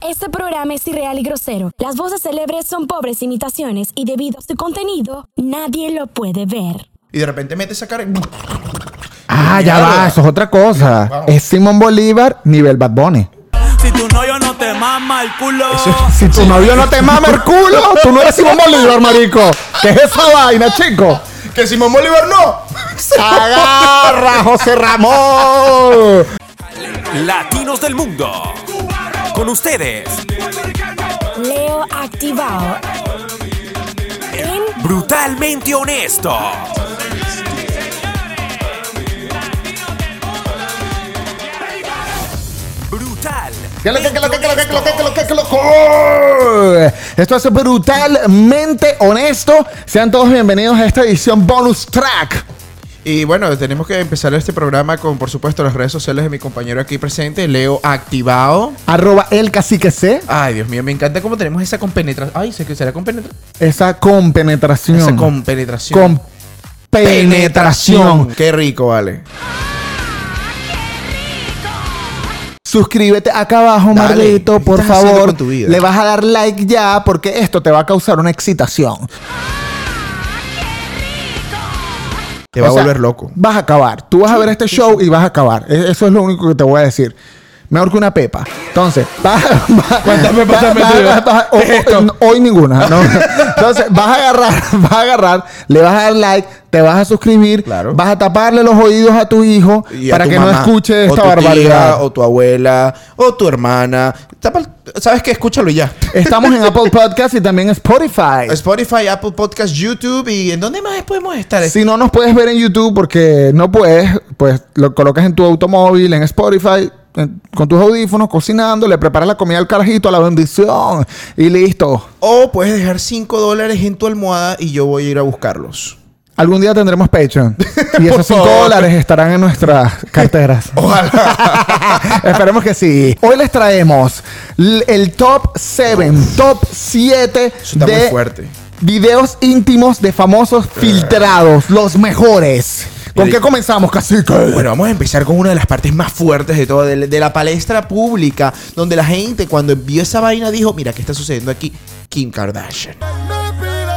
Este programa es irreal y grosero. Las voces célebres son pobres imitaciones y debido a su contenido, nadie lo puede ver. Y de repente mete esa cara y... Ah, ya va, eso es otra cosa. Vamos. Es Simón Bolívar nivel Bad Bunny. Si tu novio no te mama el culo. Si tu novio no te mama el culo, tú no eres Simón Bolívar, marico. ¿Qué es esa vaina, chico? ¡Que Simón Bolívar no! Agarra, José Ramón. Latinos del mundo. Con ustedes, Leo activado. En brutalmente honesto. Brutal. ¿Qué lo que, qué lo que, qué lo que, qué lo que, qué lo que, qué lo que? Esto es brutalmente honesto. Sean todos bienvenidos a esta edición bonus track. Y bueno, tenemos que empezar este programa con, por supuesto, las redes sociales de mi compañero aquí presente, Leo Activado. Arroba el cacique C. Ay, Dios mío, me encanta cómo tenemos esa compenetración. Ay, sé que será compenetración. Esa compenetración. Esa compenetración. Con penetración. Qué rico, vale. Suscríbete acá abajo, Dale, Marlito, ¿qué por favor. Le vas a dar like ya porque esto te va a causar una excitación. Te va O a volver loco. Vas a acabar. Tú vas a ver este show y vas a acabar. E- Eso es lo único que te voy a decir. Mejor que una pepa. Entonces, vas, no, hoy ninguna. ¿no? Entonces, vas a agarrar, vas a agarrar, le vas a dar like, te vas a suscribir, Claro. vas a taparle los oídos a tu hijo Y a para tu que no escuche o esta tía, barbaridad. o tu abuela, o tu hermana. Tapa- ¿Sabes qué? Escúchalo ya. Estamos en Apple Podcast y también en Spotify. Spotify, Apple Podcast, YouTube y ¿en dónde más podemos estar? Si no nos puedes ver en YouTube porque no puedes, pues lo colocas en tu automóvil, en Spotify, con tus audífonos, cocinando, le preparas la comida al carajito, a la bendición y listo. O puedes dejar 5 dólares en tu almohada y yo voy a ir a buscarlos. Algún día tendremos Patreon. Y esos 5 favor. dólares estarán en nuestras carteras. Ojalá. Esperemos que sí. Hoy les traemos el top 7, top 7 Eso está muy de fuerte. videos íntimos de famosos filtrados, los mejores. ¿Con qué comenzamos, cacique? Bueno, vamos a empezar con una de las partes más fuertes de todo, de, de la palestra pública, donde la gente cuando vio esa vaina dijo, mira, ¿qué está sucediendo aquí? Kim Kardashian.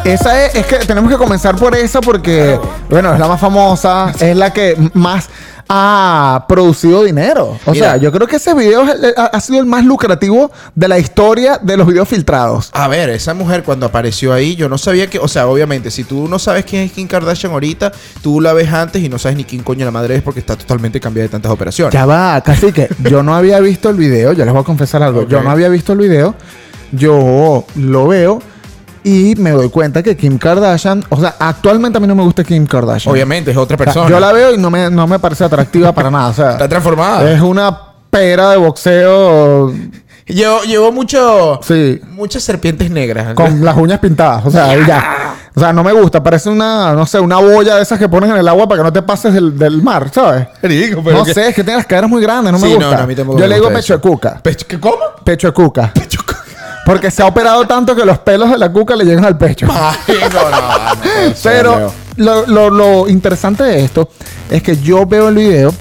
Esa es, es que tenemos que comenzar por esa porque, bueno, es la más famosa, es la que más ha producido dinero. O Mira. sea, yo creo que ese video ha, sido el más lucrativo de la historia de los videos filtrados. A ver, esa mujer cuando apareció ahí, yo no sabía que, o sea, obviamente, si tú no sabes quién es Kim Kardashian ahorita, tú la ves antes y no sabes ni quién coño la madre es porque está totalmente cambiada de tantas operaciones. Ya va, casi que yo no había visto el video, yo les voy a confesar algo, yo no había visto el video, yo lo veo y me doy cuenta que Kim Kardashian, o sea, actualmente a mí no me gusta Kim Kardashian. Obviamente, es otra O sea, persona. yo la veo y no me, no me parece atractiva para nada, o sea, Está transformada. es una pera de boxeo Llevó, llevó mucho, Sí. muchas serpientes negras. con las uñas pintadas. O sea, ya. O sea, no me gusta. Parece una, no sé, una boya de esas que pones en el agua para que no te pases del, del mar, ¿sabes? Rico, No sé, es que tiene las caderas muy grandes, no me Sí, gusta. no, a mí tampoco Yo me le digo pecho de cuca. Pecho- ¿qué, ¿Cómo? Pecho de cuca. Porque se ha operado tanto que los pelos de la cuca le llegan al pecho. Ay, no, no, no, Pero lo, lo- lo interesante de esto es que yo veo el video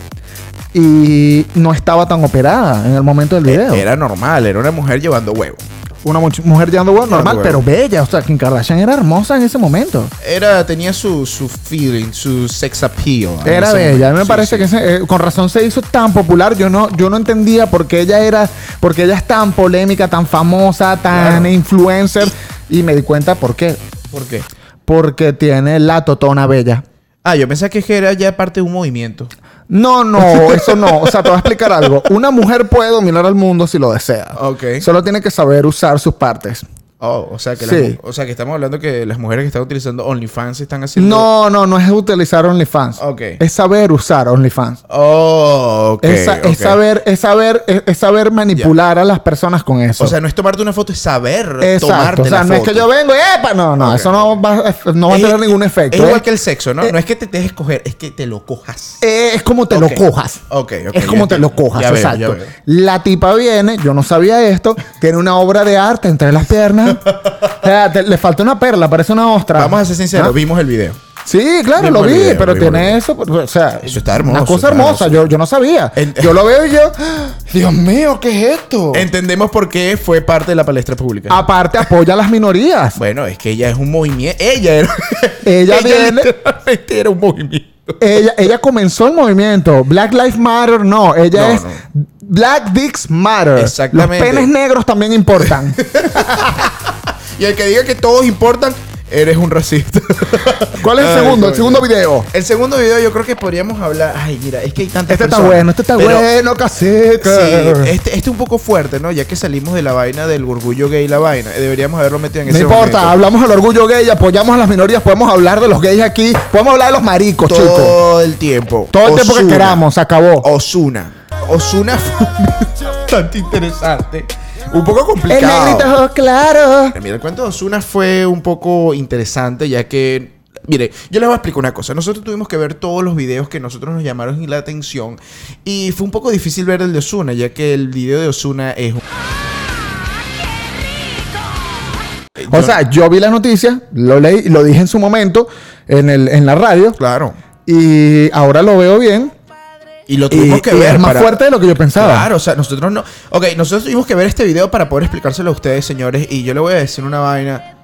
y no estaba tan operada en el momento del video. Era normal, era una mujer llevando huevo. Una mujer llevando huevo normal, huevo. pero bella. O sea, Kim Kardashian era hermosa en ese momento. Era, tenía su, su feeling, su sex appeal. Era bella. A mí me Sí, parece sí. que ese, eh, con razón se hizo tan popular. Yo no, yo no entendía por qué ella era, porque ella es tan polémica, tan famosa, tan Claro. influencer. Y me di cuenta por qué. ¿Por qué? Porque tiene la totona bella. Ah, yo pensé que era ya parte de un movimiento. No, no, eso no. O sea, te voy a explicar algo. Una mujer puede dominar al mundo si lo desea. Ok. Solo tiene que saber usar sus partes. Oh, o sea que, Sí. las o sea que estamos hablando que las mujeres que están utilizando OnlyFans están haciendo. No, no, no es utilizar OnlyFans. Ok. Es saber usar OnlyFans. Oh, ok. es, sa- es saber, es saber, es, es saber manipular a las personas con eso. O sea, no es tomarte una foto, es saber Exacto. tomarte O sea, la no es que yo vengo y ¡epa! No, no, eso no va, no va a tener ningún efecto. Es igual ¿eh? que el sexo, ¿no? Eh, no es que te dejes coger, es que te lo cojas. Eh, es como te lo cojas. Ok, ok, Es como te lo cojas, Ya veo, exacto. ya veo. La tipa viene, yo no sabía esto, tiene una obra de arte entre las piernas. O sea, te- le falta una perla, parece una ostra. Vamos a ser sinceros, ¿Ah? vimos el video. Sí, claro, Vimos lo vi, video, pero tiene video. eso, o sea, Eso está hermoso, Una cosa hermosa, yo, yo no sabía. En- yo lo veo y yo. Dios mío, ¿qué es esto? Entendemos por qué fue parte de la palestra pública. Aparte apoya a las minorías. Bueno, es que ella es un movimiento. Ella era. Ella viene- literalmente era un movimiento. Ella, ella comenzó el movimiento. Black Lives Matter, no. Ella No, es no. Black Dicks Matter. Exactamente. Los penes negros también importan. Y el que diga que todos importan, eres un racista. ¿Cuál es el Ay, segundo? El segundo video. El segundo video yo creo que podríamos hablar. Ay, mira, es que hay tantas Este está bueno, este está Pero- bueno, caseca. Sí, este, este es un poco fuerte, ¿no? Ya que salimos de la vaina del orgullo gay, la vaina. Deberíamos haberlo metido en No ese importa, momento. hablamos del orgullo gay, apoyamos a las minorías, podemos hablar de los gays aquí, podemos hablar de los maricos, chicos. Todo el tiempo. Todo el tiempo que Ozuna. queramos, se acabó. Osuna. Osuna fue bastante interesante. Un poco El complicado. negrito, claro. Mira, el cuento de Osuna fue un poco interesante, ya que. Mire, yo les voy a explicar una cosa. Nosotros tuvimos que ver todos los videos que nosotros nos llamaron la atención. Y fue un poco difícil ver el de Osuna, ya que el video de Osuna es un. O sea, yo vi la noticia, lo leí, lo dije en su momento en, el, en la radio Claro. y ahora lo veo bien. Y lo Y, tuvimos que y ver. es más para- fuerte de lo que yo pensaba. Claro, o sea, nosotros no. Ok, nosotros tuvimos que ver este video para poder explicárselo a ustedes, señores. Y yo le voy a decir una vaina.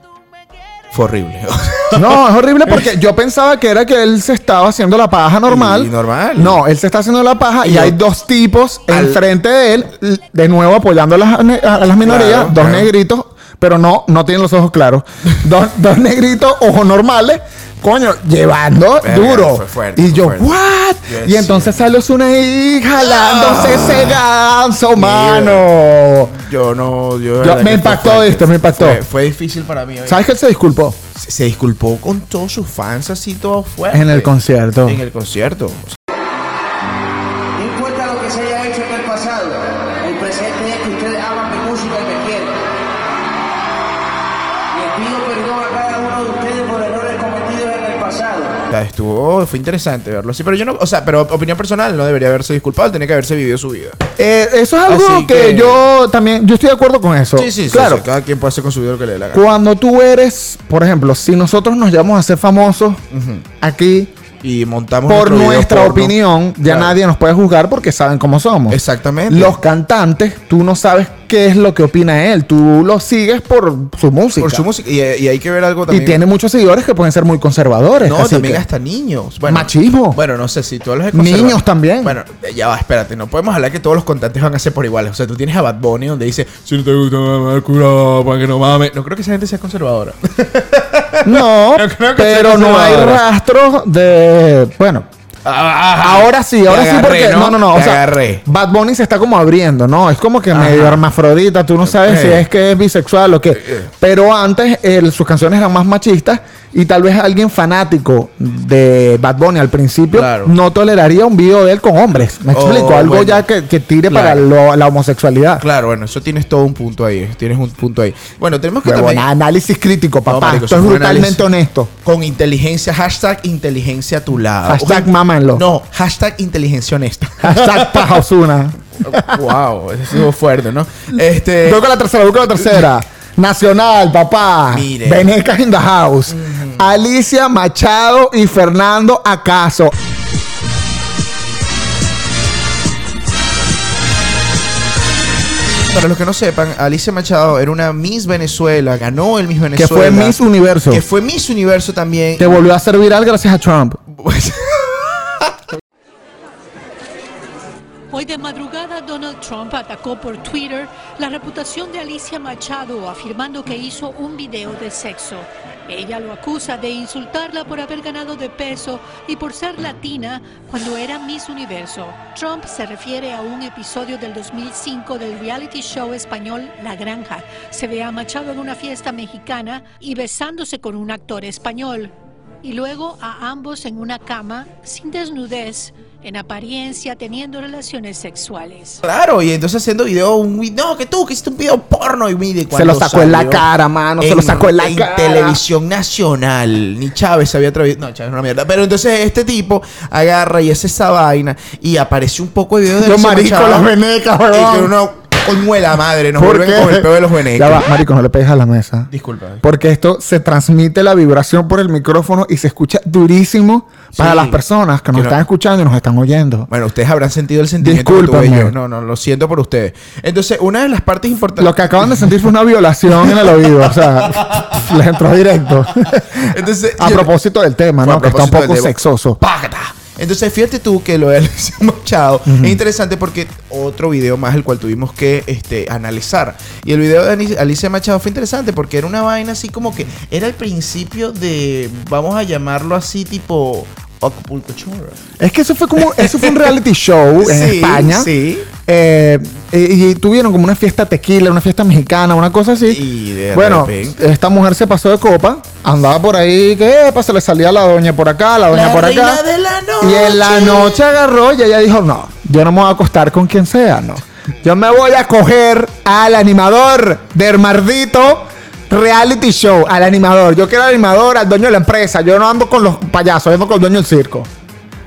Fue horrible. No, es horrible porque yo pensaba que era que él se estaba haciendo la paja normal. Y normal. No, él se está haciendo la paja y, Y hay dos tipos Al- enfrente de él, de nuevo apoyando a las, a las minorías, Claro, dos claro. negritos, pero no, no tienen los ojos claros. dos, dos negritos, ojos normales, coño, llevando Verga, duro. fue fuerte, y fue yo, fuerte. ¿what? Y entonces sale una ahí jalándose ese ganso, mano. Yo no. Yo, me fue impactó esto, me impactó. Fue, fue difícil para mí. oye. ¿Sabes que él se disculpó? Se, se disculpó con todos sus fans así, todo fuerte. En el concierto. En el concierto. O estuvo. Fue interesante verlo así. Pero yo no. O sea, pero opinión personal, no debería haberse disculpado. Tenía que haberse vivido su vida. Eh, eso es algo que, que- yo también, yo estoy de acuerdo con eso. Sí, sí, claro. sí, cada quien puede hacer con su vida lo que le dé la gana. Cuando tú eres, por ejemplo, si nosotros nos llevamos a ser famosos aquí Y montamos por nuestra porno. opinión, ya Claro. nadie nos puede juzgar porque saben cómo somos. Exactamente. Los cantantes, tú no sabes qué es lo que opina él, tú lo sigues por su música. Por su música. Y, y hay que ver algo y también. tiene muchos seguidores que pueden ser muy conservadores. No, también que- hasta niños. Machismo. Bueno, no sé si todos los Niños también. Bueno, ya va, espérate. No podemos hablar que todos los cantantes van a ser por iguales. O sea, tú tienes a Bad Bunny donde dice, si no te gusta mamar culo, para que no mames. No creo que esa gente sea conservadora. No, Yo creo que pero no hay rastros de. Bueno, ahora sí, ahora sí, porque. No, no, no. O sea, agarré. Bad Bunny se está como abriendo, ¿no? Es como que medio hermafrodita. Tú no sabes si es que es bisexual o qué. Pero antes él- sus canciones eran más machistas y tal vez alguien fanático de Bad Bunny al principio Claro. no toleraría un video de él con hombres. Me Oh, explico. Algo bueno. ya que, que tire Claro. para lo- la homosexualidad. Claro, bueno, eso tienes todo un punto ahí. Tienes un punto ahí. Bueno, tenemos que también... análisis crítico, papá. marico, Esto es brutalmente honesto. Con inteligencia, hashtag inteligencia a tu lado. Hashtag Ojo, mámanlo. No, hashtag inteligencia honesta. Hashtag paja wow, eso estuvo fuerte, ¿no? Este... Voy con la tercera, voy con la tercera. Nacional, papá. Mire. Venecas in the house. Alicia Machado y Fernando Acaso. Para los que no sepan, Alicia Machado era una Miss Venezuela, ganó el Miss Que Venezuela. fue Miss Universo. Que fue Miss Universo también. Que volvió a ser viral gracias a Trump. Hoy de madrugada Donald Trump atacó por Twitter la reputación de Alicia Machado afirmando que hizo un video de sexo. Ella lo acusa de insultarla por haber ganado de peso y por ser latina cuando era Miss Universo. Trump se refiere a un episodio del 2005 del reality show español La Granja. Se ve a Machado en una fiesta mexicana y besándose con un actor español y luego a ambos en una cama, sin desnudez, en apariencia teniendo relaciones sexuales. Claro, y entonces haciendo video, un video, no, que tú que hiciste un video porno y mire Se lo cuando sacó en la cara, mano. Se lo sacó en la cara. televisión nacional. Ni Chávez se había atrevido. No, Chávez es una mierda. Pero entonces este tipo agarra y hace esa vaina y aparece un poco de video de Los maricos, las venecas, Y que huevón. uno coño de la madre, nos ¿Por vuelven qué? con el peo de los venecos. Ya va, marico, no le pegues a la mesa. Disculpa. Porque esto se transmite la vibración por el micrófono y se escucha durísimo para las personas que nos Que no- están escuchando y nos están oyendo. Bueno, ustedes habrán sentido el sentimiento que tuve Discúlpame. yo. No, no, lo siento por ustedes. Entonces, una de las partes importantes... Lo que acaban de sentir fue una violación en el oído. O sea, les entró directo. Entonces, a yo- propósito del tema, ¿no? Que está un poco sexoso. ¡Págata! Entonces, fíjate tú que lo de Alicia Machado es interesante porque otro video más el cual tuvimos que este, analizar. Y el video de Alicia Machado fue interesante porque era una vaina así como que era el principio de, vamos a llamarlo así, tipo Acapulco Shore. Es que eso fue como, eso fue un reality show en Sí, España. sí. Eh, y, y tuvieron como una fiesta tequila, una fiesta mexicana, una cosa así. Y de bueno, repente- esta mujer se pasó de copa, andaba por ahí, que epa, se le salía la doña por acá, la doña La por acá. reina de la Y en la noche. noche agarró y ella dijo, no, yo no me voy a acostar con quien sea, no. Yo me voy a coger al animador del mardito reality show, al animador. Yo quiero al animador, al dueño de la empresa. Yo no ando con los payasos, ando con el dueño del circo.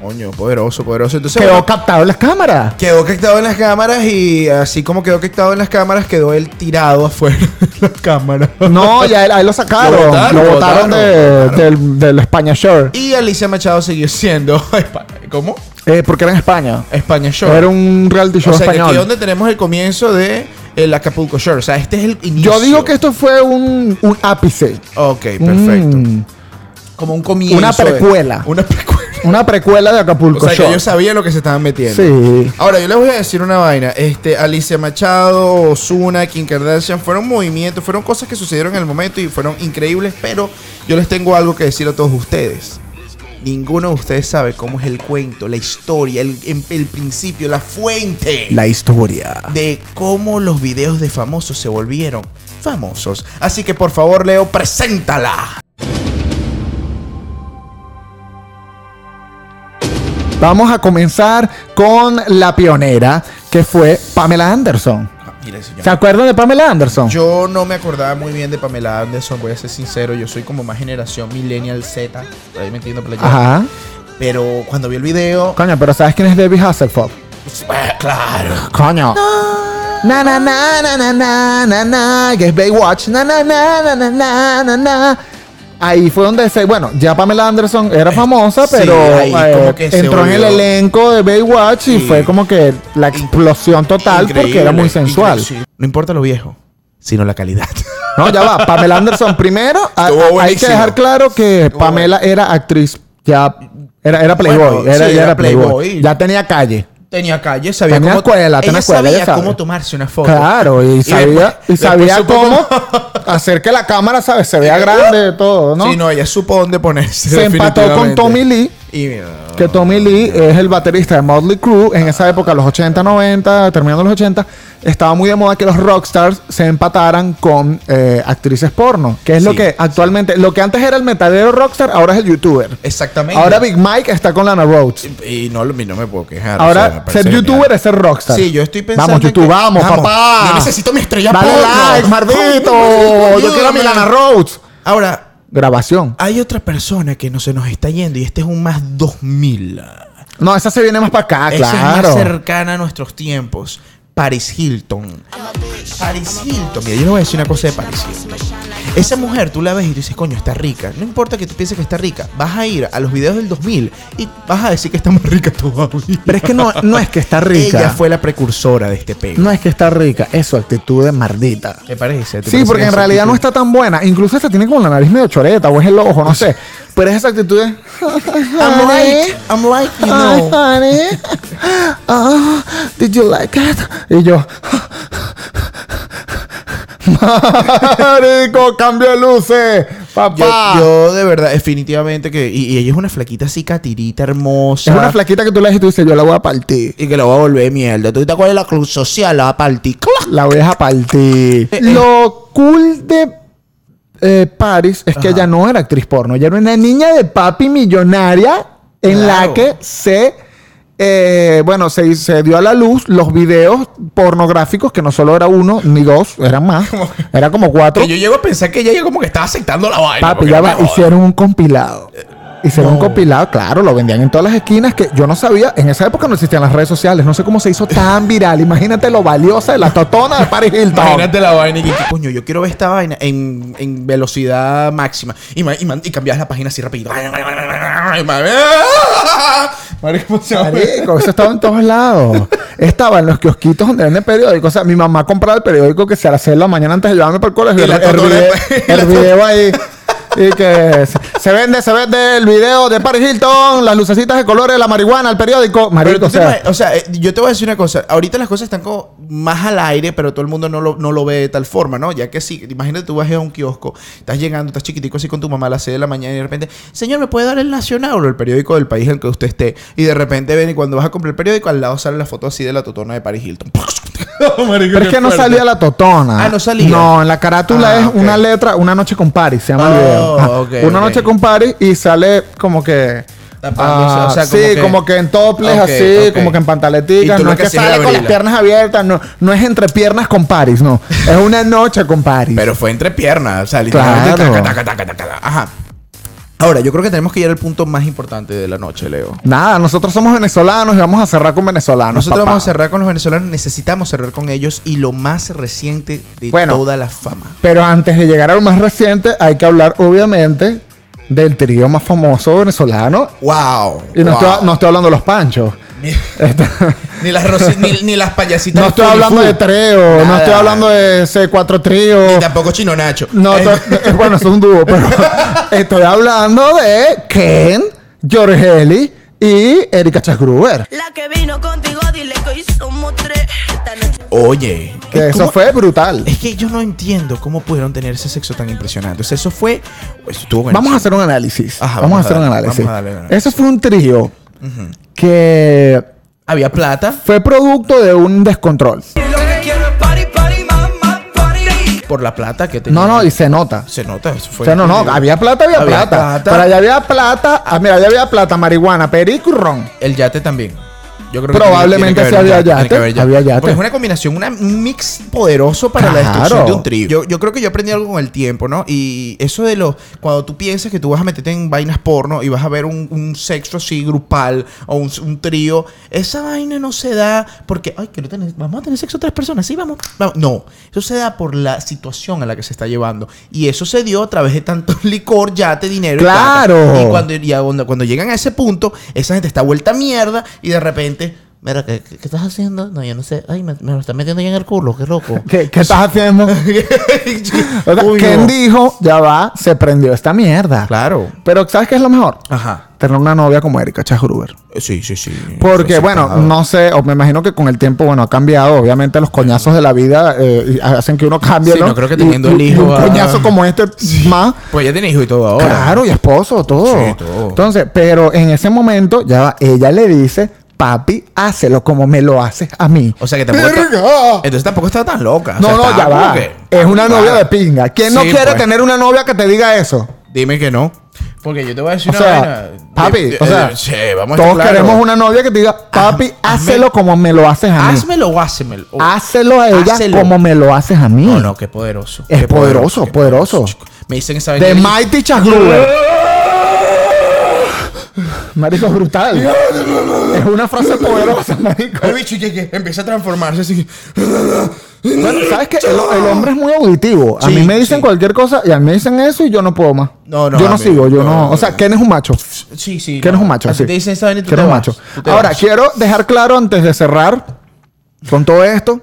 Coño, poderoso, poderoso. Entonces, Quedó bueno, captado en las cámaras. Quedó captado en las cámaras y así como quedó captado en las cámaras, quedó él tirado afuera de las cámaras. No, ya él- a él lo sacaron. Lo Lo botaron, botaron, lo botaron, de- lo botaron. Del, del España Shore. Y Alicia Machado siguió siendo. ¿Cómo? Eh, porque era en España. España Shore. Era un reality show o sea, que aquí español. es donde tenemos el comienzo de el Acapulco Shore. O sea, este es el inicio. Yo digo que esto fue un, un ápice. Ok, perfecto. Mm, Como un comienzo. Una de- precuela. una precuela. una precuela de O Acapulco sea, que ellos sabían lo que se estaban metiendo. Sí. Ahora, yo les voy a decir una vaina. Este, Alicia Machado, Osuna, Kim Kardashian, fueron movimientos, fueron cosas que sucedieron en el momento y fueron increíbles, pero yo les tengo algo que decir a todos ustedes. Ninguno de ustedes sabe cómo es el cuento, la historia, el, el- principio, la fuente La historia. de cómo los videos de famosos se volvieron famosos. Así que por favor, Leo, preséntala. Vamos a comenzar con la pionera, que fue Pamela Anderson. Mire, señor. ¿Se acuerdan de Pamela Anderson? Yo no me acordaba muy bien de Pamela Anderson, voy a ser sincero. Yo soy como más generación millennial Z. Por ahí me entiendo por allá. Ajá. Pero cuando vi el video. Coño, pero ¿sabes quién es Debbie Hasselhoff? pues, eh, claro. Coño. Na na na na na na na na que es Baywatch. Na na na na na na na na. Ahí fue donde se, bueno, ya Pamela Anderson era famosa, pero eh, entró en el elenco de Baywatch y fue como que la explosión total porque era muy sensual. No importa lo viejo, sino la calidad. No, ya va. Pamela Anderson primero. a- Estuvo a- hay que dejar claro que Estuvo Pamela era actriz ya era, era Playboy, Bueno, era, sí, ya era era Playboy. Playboy. Ya tenía calle. Tenía calle, sabía Tenía cómo escuela, tenía ella escuela, sabía ella cómo tomarse una foto. Claro, y sabía, después- y sabía cómo hacer que la cámara, ¿sabes? Se vea grande todo, ¿no? Sí, no, ella supo dónde ponerse. Se empató con. Tommy Lee. Y Que Tommy Lee es el baterista de Motley Crue. En esa época, los 80, 90, terminando los 80, estaba muy de moda que los rockstars se empataran con eh, actrices porno. Que es lo que actualmente, lo que antes era el metalero rockstar, ahora es el youtuber. exactamente. Ahora Big Mike está con Lana Rhodes. Y no, lo- no me puedo quejar. Ahora, o sea, ser youtuber genial. es ser rockstar. Sí, yo estoy pensando. Vamos, YouTube, que- vamos, papá. Yo necesito mi estrella Dale porno. like, mardito. Yo quiero a mi. Lana Rhodes. Ahora, Grabación. hay otra persona que no se nos está yendo y este es un más 2000. No, esa se viene más para acá, Esa es claro. más cercana a nuestros tiempos. Paris Hilton. Paris Hilton. Mira, yo le voy a decir una cosa de Paris Hilton. Esa mujer, tú la ves y tú dices, coño, está rica. No importa que tú pienses que está rica. Vas a ir a los videos del 2000 y vas a decir que está más rica todavía. Pero es que no, no es que está rica. Ella fue la precursora de este pego. No es que está rica, es su actitud de mardita. ¿Te parece? ¿Te Sí, parece porque en realidad no está tan buena. Incluso esta tiene como la nariz medio choreta o es el ojo, no sé. Pero es esa actitud de. I'm like, I'm like, you Hi, know. honey. Oh, did you like it? Y yo. Marico, cambio de luces. Papá. Yo, yo de verdad, definitivamente que. Y, y ella es una flaquita así, catirita, hermosa. es una flaquita que tú le dices y tú dices, yo la voy a partir. Y que la va a volver mierda. ¿Tú te acuerdas de la cruz social? La va a partir. La voy a partir. Lo cool de eh, Paris es que ella no era actriz porno. Ella era una niña de papi millonaria en la que se. eh, bueno, se, se dio a la luz los videos pornográficos, que no solo era uno ni dos, eran más. Era como cuatro. Que yo llego a pensar que ella ya como que estaba aceptando la vaina. Papi, ya no va, hicieron un compilado. Hicieron un No. compilado, claro, lo vendían en todas las esquinas que yo no sabía, en esa época no existían las redes sociales, no sé cómo se hizo tan viral. Imagínate lo valiosa de la totona de Paris Hilton. Imagínate la vaina y que, coño, yo quiero ver esta vaina en, en velocidad máxima. Y, y, cambias la página así. Y ma- Marico, eso estaba en todos lados. Estaba en los kiosquitos donde venden periódicos. O sea, mi mamá compraba el periódico que se a las 6 de la mañana antes de llevarme para el colegio. Y el, el video, video ahí. Y que se, vende, se vende el video de Paris Hilton, las lucecitas de colores, la marihuana, el periódico. Marico, sea, o sea, eh, yo te voy a decir una cosa. Ahorita las cosas están como más al aire, pero todo el mundo no lo, no lo ve de tal forma, ¿no? Ya que sí, imagínate tú vas a un kiosco, estás llegando, estás chiquitico así con tu mamá a las 6 de la mañana y de repente, señor, ¿me puede dar el Nacional o el periódico del país en el que usted esté? Y de repente ven y cuando vas a comprar el periódico, al lado sale la foto así de la totona de Paris Hilton. pero es que no salía la totona. Ah, no salía. No, en la carátula Ah, es ok. una letra, una noche con Paris, se llama el Oh, video. Ajá. ok, una ok. noche con Paris y sale como que. Ah, o sea, sí, como que- como que en topless, Ok, así, ok. como que en pantaleticas. No es que sale con las piernas abiertas, no, no es entre piernas con Paris, no. Es una noche con Paris. Pero fue entre piernas, o sea, literalmente. Claro. taca, taca, taca, taca, taca. Ajá. Ahora, yo creo que tenemos que ir al punto más importante de la noche, Leo. Nada, nosotros somos venezolanos y vamos a cerrar con venezolanos. Nosotros papá. vamos a cerrar con los venezolanos, necesitamos cerrar con ellos y lo más reciente de Bueno. toda la fama. Pero antes de llegar a lo más reciente, hay que hablar, obviamente, del trío más famoso venezolano. ¡Wow! Y no, wow. estoy, no estoy hablando de los panchos. Ni, Esta- ni las rosi- ni, ni las payasitas. no estoy hablando de Treo, no estoy hablando de C4 Trío. Ni tampoco Chino Nacho. No, Eh, to- bueno, eso es un dúo, pero estoy hablando de Ken, Georgeli y Erika Chasgruber. La que vino contigo, dile que hoy somos tres. Oye. Que eso ¿cómo- fue brutal. Es que yo no entiendo cómo pudieron tener ese sexo tan impresionante. O sea, eso fue. Eso estuvo Vamos a hacer un análisis. Ajá, vamos, vamos a hacer a un darle, análisis. vamos a darle un análisis. Eso fue un trío que Había plata. fue producto de un descontrol. Por la plata que tenía. No, no, y se nota. Se nota. Eso fue O sea, no, no, había plata, había, Había plata. plata. Pero allá había plata, ah, mira, allá había plata, marihuana, perico y ron. El yate también. Yo creo Probablemente tiene yate, que había yate. Porque es una combinación, una- un mix poderoso para la destrucción de un trío. Yo, yo creo que yo aprendí algo con el tiempo, ¿no? Y eso de los. Cuando tú piensas que tú vas a meterte en vainas porno y vas a ver un, un sexo así grupal o un, un trío, esa vaina no se da porque. Ay, quiero tener. Vamos a tener sexo tres personas, sí, vamos. vamos. No, eso se da por la situación a la que se está llevando. Y eso se dio a través de tanto licor, yate, dinero. y plata. Claro. Y cuando, y donde- cuando llegan a ese punto, esa gente está vuelta a mierda y de repente. Mira, ¿qué, qué- qué estás haciendo? No, yo no sé. Ay, me, me lo están metiendo ya en el culo, qué loco. ¿Qué, qué estás haciendo? O sea, Uy, ¿Quién no. dijo? Ya va, se prendió esta mierda. Claro. Pero ¿sabes qué es lo mejor? Ajá. Tener una novia como Erika Chasgruber. Sí, sí, sí. Porque, bueno, está- no sé, o me imagino que con el tiempo, bueno, ha cambiado. Obviamente los coñazos de la vida eh, hacen que uno cambie, Sí, ¿no? no creo que teniendo y- el y hijo un coñazo como este más. Pues ya tiene hijo y todo ahora. Claro, y esposo, todo. Sí, todo. Entonces, pero en ese momento, ya va, ella le dice, papi, hácelo como me lo haces a mí. O sea que tampoco. está-. Entonces tampoco estaba tan loca. O No, sea, no, ya va. que- Es una Ah, novia de pinga. ¿Quién no quiere pues. tener una novia que te diga eso? Dime que no. Porque yo te voy a decir O una sea, vaina. papi, o sea, sí, vamos a todos queremos una novia que te diga, papi, hazme- hácelo como me lo haces a mí. Házmelo o házmelo. O- Hácelo a ella Hácelo. como me lo haces a mí. No, no, qué poderoso. Es Qué poderoso, poderoso. Me dicen esa vaina. De Mighty Chasgruber. Marico, brutal. es una frase poderosa, marico. El bicho que, que empieza a transformarse así. Bueno, ¿sabes qué? El, el hombre es muy auditivo. A Sí, mí me dicen sí. cualquier cosa y a mí me dicen eso y yo no puedo más. No, no, Yo no sigo, yo no, no. no, O sea, no. ¿quién es un macho? Sí, sí. ¿Quién no. es un macho? A ti Sí. te dicen esa vaina y tú ¿Quién te es un vas. macho? Tú te Ahora, vas. quiero dejar claro antes de cerrar con todo esto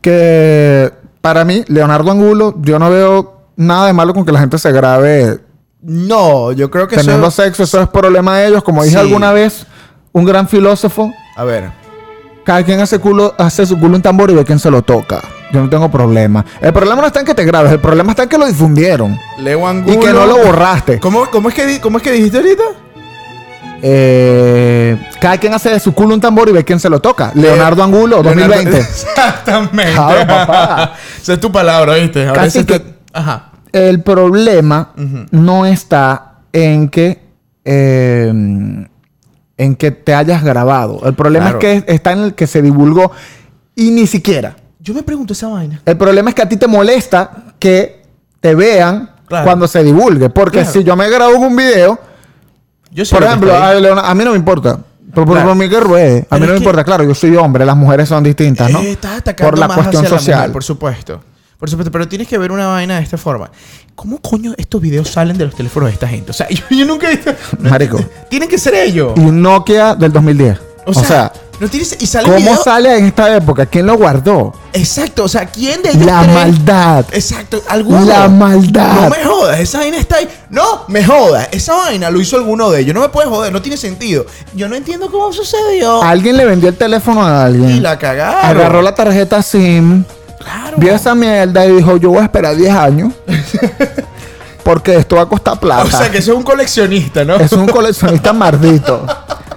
que para mí, Leonardo Angulo, yo no veo nada de malo con que la gente se grabe No, yo creo que teniendo eso... sexo. Eso es problema de ellos. Como dije Sí. alguna vez, un gran filósofo, A ver. cada quien hace, culo, hace su culo un tambor y ve quién se lo toca. Yo no tengo problema. El problema no está en que te grabes, el problema está en que lo difundieron. Leo Angulo. Y que no lo borraste. ¿Cómo, cómo, es que, ¿Cómo es que dijiste ahorita? Eh, cada quien hace de su culo un tambor y ve quién se lo toca. Leonardo Angulo, Leonardo- 2020. Exactamente. Claro, papá. Esa es tu palabra, ¿viste? Ahora Casi que- está- Ajá. El problema no está en que eh, en que te hayas grabado. El problema Claro. es que está en el que se divulgó y ni siquiera. Yo me pregunto esa vaina. El problema es que a ti te molesta que te vean Claro. cuando se divulgue. Porque Claro. si yo me grabo un video, Yo Por ejemplo, a, Leona- a mí no me importa. Por, por, por mí que ruede. A mí no me importa. Claro, yo soy hombre. Las mujeres son distintas, ¿no? Estás atacando por la más cuestión hacia la social. mujer, por supuesto. Por supuesto, pero tienes que ver una vaina de esta forma. ¿Cómo coño estos videos salen de los teléfonos de esta gente? O sea, yo, yo nunca he visto. Marico. Tienen que ser ellos. y un Nokia del 2010. O sea, no tienes. Y sale ¿cómo video- sale en esta época? ¿Quién lo guardó? Exacto, o sea, ¿quién de ellos La maldad. Exacto, alguno. La maldad. No me jodas, esa vaina está ahí. No, me jodas, esa vaina lo hizo alguno de ellos. No me puedes joder, no tiene sentido. Yo no entiendo cómo sucedió. Alguien le vendió el teléfono a alguien. Y la cagaron. Agarró la tarjeta SIM. Claro. Vio esa mierda y dijo, yo voy a esperar 10 años. porque esto va a costar plata. O sea, que eso es un coleccionista, ¿no? Es un coleccionista mardito.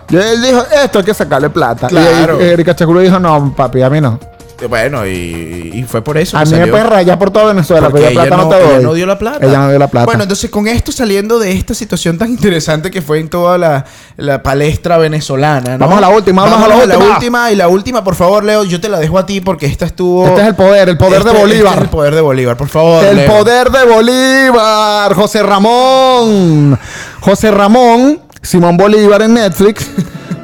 Y él dijo, esto hay que sacarle plata. Claro. Y Erika Chaculo dijo, no, papi, a mí no. Bueno, y, y fue por eso. A mí me salió. puedes rayar por toda Venezuela, Porque pero ella plata no, no, te doy. ella no dio la plata. Ella no dio la plata. Bueno, entonces con esto saliendo de esta situación tan interesante que fue en toda la, la palestra venezolana, ¿no? Vamos a la última, vamos a la última. última. Y la última, por favor, Leo, yo te la dejo a ti porque esta estuvo... este es el poder, el poder Este- de Bolívar. este es el poder de Bolívar, por favor. El Leo. poder de Bolívar, José Ramón. José Ramón, Simón Bolívar en Netflix.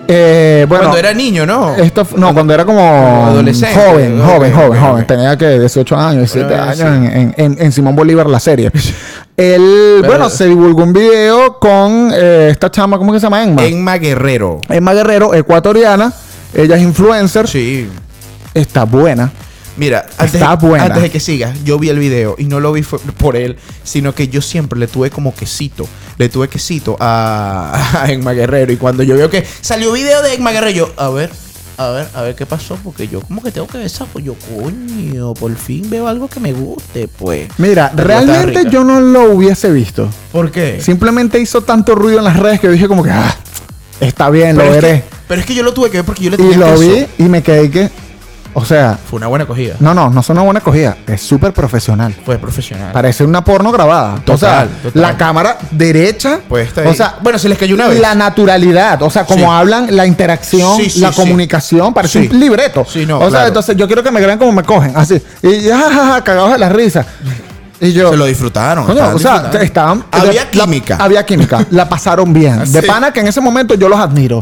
Eh, bueno, Cuando era niño, ¿no? Esto, no, cuando era como, adolescente. joven, joven, joven, joven. Tenía que 18 años, 17 Bueno, años sí. en, en- Simón Bolívar, la serie. Él, Pero- bueno, se divulgó un video con eh, esta chama, ¿cómo que se llama? Emma. Enma Guerrero. Emma Guerrero, ecuatoriana. Ella es influencer. Sí. Está buena. Mira, antes, Está buena. antes de que sigas, yo vi el video y no lo vi por él, sino que yo siempre le tuve como quesito. Le tuve quesito a, a Enma Guerrero. Y cuando yo veo que salió video de Enma Guerrero, yo, a ver, a ver, a ver qué pasó. Porque yo como que tengo que ver esa, pues yo, coño, por fin veo algo que me guste, pues. Mira, Pero realmente yo no lo hubiese visto. ¿Por qué? Simplemente hizo tanto ruido en las redes que dije como que, ah, está bien, pero lo es veré. Que, pero es que yo lo tuve que ver porque yo le Y tenía lo vi y me quedé que, o sea, Fue una buena cogida. no, no, no es una buena cogida. Es súper profesional. Fue profesional. Parece una porno grabada. o sea, Total, total. la cámara derecha. Pues está o sea, Bueno, se les cayó una vez. La naturalidad. O sea, como Sí. hablan, la interacción, Sí, sí, la comunicación. Parece un libreto. Sí, no, o sea, claro. entonces yo quiero que me crean como me cogen. Así. Y ya, ja, ja, ja, cagados de la risa. Y yo. Se lo disfrutaron. Coño, o sea, estaban. Había química. había química. La pasaron bien. De pana que en ese momento yo los admiro.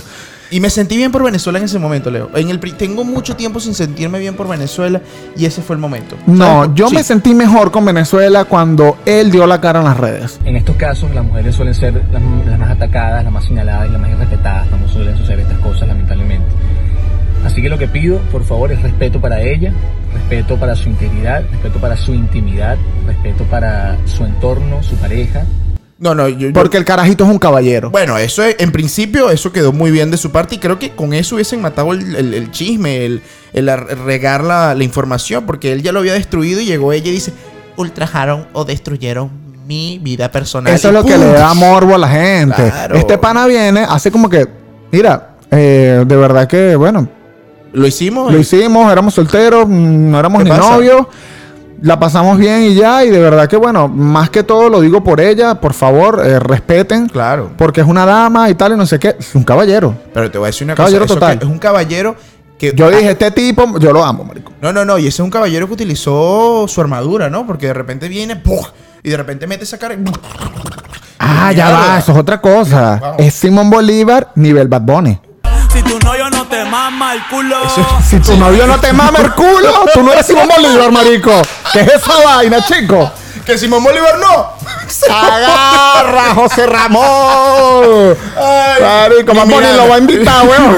Y me sentí bien por Venezuela en ese momento, Leo. En el, tengo mucho tiempo sin sentirme bien por Venezuela y ese fue el momento. No, ¿Sabes? yo Sí. me sentí mejor con Venezuela cuando él dio la cara en las redes. En estos casos, las mujeres suelen ser las, las más atacadas, las más señaladas y las más irrespetadas cuando suelen suceder estas cosas, lamentablemente. Así que lo que pido, por favor, es respeto para ella, respeto para su integridad, respeto para su intimidad, respeto para su entorno, su pareja. No, no, yo, yo- Porque el carajito es un caballero. Bueno, eso es- en principio eso quedó muy bien de su parte y creo que con eso hubiesen matado el, el- el chisme, el, el ar- regar la, la información, porque él ya lo había destruido y llegó ella y dice, ultrajaron o destruyeron mi vida personal. Eso es lo que le da morbo a la gente. Claro. Este pana viene, hace como que, mira, eh, de verdad que, bueno, Lo hicimos. lo y- hicimos, éramos solteros, mm, no éramos ¿Qué ni pasa? novios, la pasamos bien y ya, y de verdad que, bueno, más que todo lo digo por ella, por favor, eh, respeten, Claro. porque es una dama y tal, y no sé qué, es un caballero. Pero te voy a decir una Caballero cosa. eso total. que es un caballero que... Yo dije, este tipo, yo lo amo, marico. No, no, no. Y ese es un caballero que utilizó su armadura, ¿no? Porque de repente viene, ¡puf! y de repente mete esa cara y... Ah, ya va, eso es otra cosa. Vamos. Es Simón Bolívar, nivel Bad Bunny. Si tu novio no te mama el culo. Si tu novio no te mama el culo, tú no eres Simón Bolívar, marico. ¿Qué es esa vaina, chico? ¡Que Simón Bolívar no! ¡Agarra, José Ramón! Ay, Marico, Miranda. lo va a invitar, weón,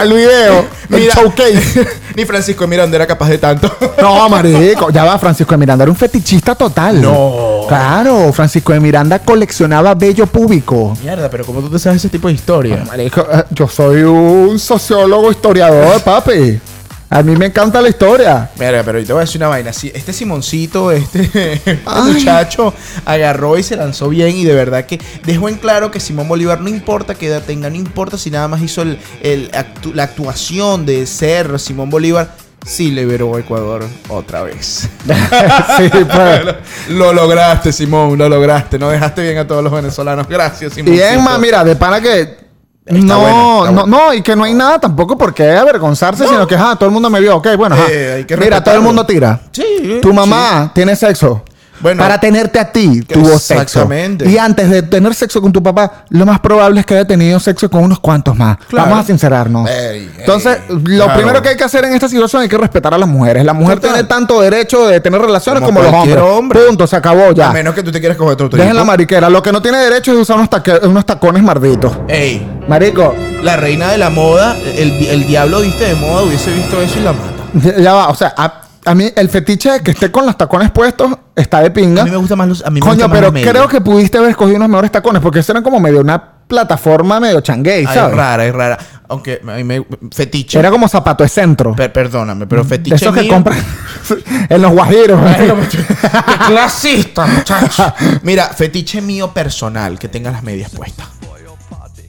al video. El Mira. showcase. Ni Francisco de Miranda era capaz de tanto. No, marico. Ya va, Francisco de Miranda era un fetichista total. No. Claro, Francisco de Miranda coleccionaba bello público. Mierda, pero ¿cómo tú te sabes ese tipo de historia? Marico, eh, yo soy un sociólogo historiador, papi. A mí me encanta la historia. Mira, pero yo te voy a decir una vaina. Si este Simoncito, este, este Ay. muchacho, agarró y se lanzó bien y de verdad que dejó en claro que Simón Bolívar no importa qué edad tenga, no importa si nada más hizo el, el actu- la actuación de ser Simón Bolívar, sí liberó a Ecuador otra vez. sí, pues. lo lograste, Simón, lo lograste. No dejaste bien a todos los venezolanos. Gracias, Simón. Y Emma, mira, de pana que. No, no, no, y que no hay nada tampoco por qué avergonzarse, sino que ah, todo el mundo me vio. Ok, bueno, ajá. Eh, Mira, todo el mundo tira. Sí. Tu mamá tiene sexo. Bueno, para tenerte a ti tuvo sexo. exactamente. Y antes de tener sexo con tu papá, lo más probable es que haya tenido sexo con unos cuantos más. Claro. Vamos a sincerarnos. Ey, ey, Entonces, lo claro. primero que hay que hacer en esta situación hay que respetar a las mujeres. La mujer Total. tiene tanto derecho de tener relaciones Como como, los hombres. hombre. Punto, se acabó ya. A menos que tú te quieras coger otro Dejen la mariquera. Lo que no tiene derecho es usar unos, tacones marditos. Ey, Marico, la reina de la moda, el, el diablo viste de moda, hubiese visto eso y la mata. ya ya va. O sea, a, a mí el fetiche de que esté con los tacones puestos está de pinga. A mí me gusta más los. A mí me Coño, gusta más pero medios. creo que pudiste haber escogido unos mejores tacones porque esto eran como medio una plataforma medio changuey, Ay, ¿sabes? es rara, es rara. Aunque a mí me. Fetiche. Era como zapato de centro. Per- perdóname, pero de fetiche. esos que mío- compran en los guajiros. ¡Qué clasista, muchacho! Mira, fetiche mío personal, que tenga las medias puestas.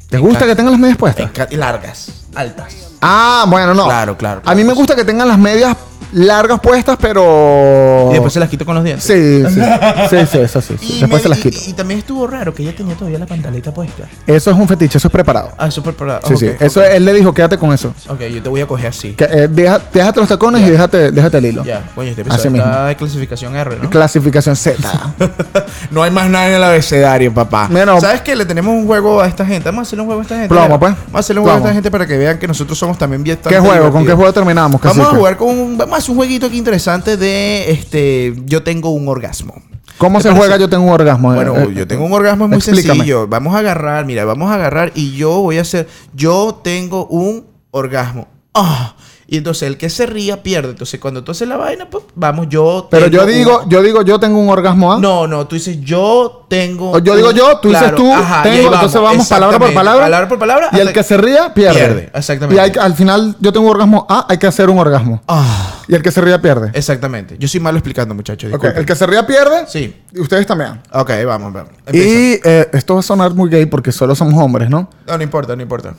¿Te gusta que tengan las medias Me puestas? largas, altas. Ah, bueno, no. Claro, claro, A mí me gusta que tengan las medias largas puestas, pero. Y después se las quito con los dientes. Sí, sí. Sí, sí, eso sí. Después me- se las quito. Y, también estuvo raro que ella tenía todavía la pantaleta puesta. Eso es un fetiche, eso es preparado. Ah, súper parado. Sí, sí. Eso él le dijo, quédate con eso. Ok, yo te voy a coger así. Que, eh, deja- déjate los tacones y déjate, déjate el hilo. Ya, coño, este Así episodio mismo. está de clasificación R, ¿no? Clasificación Z. no hay más nada en el abecedario, papá. Bueno. ¿Sabes qué? Le tenemos un juego a esta gente. Vamos a hacerle un juego a esta gente. Plomo, pues. Vamos a hacerle un juego a esta gente para que vean que nosotros somos también bien ¿Qué juego? ¿Con qué juego terminamos? Vamos a jugar con un, hacer un jueguito aquí interesante de este yo tengo un orgasmo. ¿Cómo ¿Te se parece? juega? Yo tengo un orgasmo. Bueno, Eh, yo tengo un orgasmo es muy explícame. sencillo. Vamos a agarrar, mira, vamos a agarrar y yo voy a hacer yo tengo un orgasmo. Ah, y entonces el que se ría pierde. Entonces cuando tú haces la vaina, pues vamos, yo Pero yo digo, un- yo digo, yo tengo un orgasmo ¿ah? No, no, tú dices yo tengo. O yo digo yo, tú dices tú, ajá, tengo, entonces vamos palabra por palabra. Palabra por palabra. Y el que se ría, pierde. Pierde, exactamente. Y hay al final, yo tengo un orgasmo A, hay que hacer un orgasmo. Ah, Y el que se ría, pierde. exactamente. Yo soy malo explicando, muchachos. Ok, disculpen. el que se ría, pierde. Sí. Y ustedes también. Ok, vamos, vamos. Empieza. Y eh, esto va a sonar muy gay porque solo somos hombres, ¿no? No, no importa, no importa.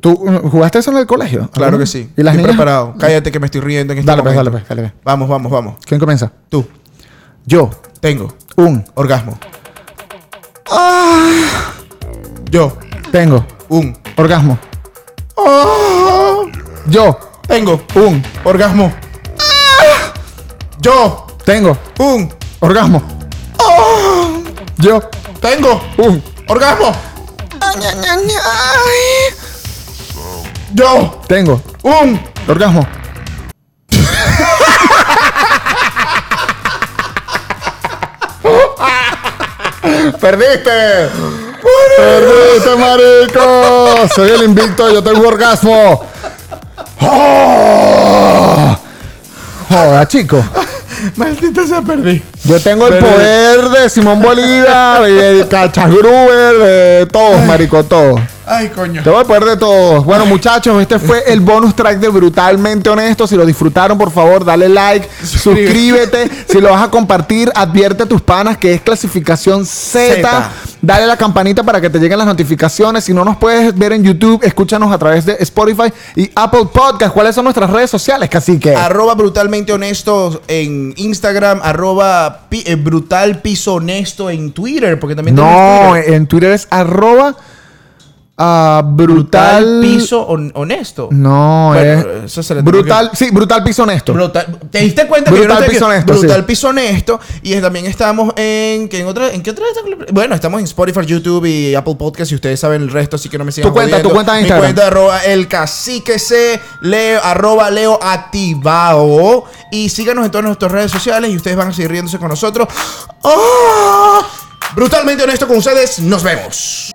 ¿Tú jugaste eso en el colegio? Claro que sí. ¿Y las Estoy niñas? preparado. Cállate que me estoy riendo en este Dale, pues, momento. dale, pues, dale, pues. Vamos, vamos, vamos. ¿Quién comienza? Tú. Yo. Tengo. Un. Orgasmo. Ah. Yo. Tengo. Un. Orgasmo. Ah. Yo. Tengo. Un. Orgasmo. Yo. Tengo. Un. Orgasmo. Yo. Tengo. Un. Orgasmo. Yo. Tengo. Un. Orgasmo. ¡Perdiste! ¡Perdiste, marico! Soy el invicto, yo tengo orgasmo. ¡Oh! Joda, chico. Maldita sea, perdí. Yo tengo el poder de Simón Bolívar, de Cachas Gruber, de todos, marico, todos. Ay, coño. Te voy a poder de todos. Bueno, muchachos, este fue el bonus track de Brutalmente Honesto. Si lo disfrutaron, por favor, dale like, suscríbete. si lo vas a compartir, advierte a tus panas que es clasificación Z. Dale la campanita para que te lleguen las notificaciones. Si no nos puedes ver en YouTube, escúchanos a través de Spotify y Apple Podcast. ¿Cuáles son nuestras redes sociales, cacique? Arroba brutalmente honesto en Instagram, arroba pi- eh, brutal piso honesto en Twitter, porque también No, Twitter. en Twitter es arroba ah, brutal, brutal piso hon- honesto. No, Bueno, es eso brutal, sí, brutal piso honesto. Brutal- ¿Te diste cuenta que Brutal no Piso Honesto, Brutal sí. Piso Honesto. Y también estamos en. ¿qué, en, otra, ¿En qué otra? Bueno, estamos en Spotify, YouTube y Apple Podcast. Y ustedes saben el resto, así que no me sigan Tu cuenta, jodiendo. tu cuenta Mi Instagram. cuenta arroba el cacique C, leo, arroba leo activado. Y síganos en todas nuestras redes sociales y ustedes van a seguir riéndose con nosotros. ¡Ah! Brutalmente honesto con ustedes. Nos vemos.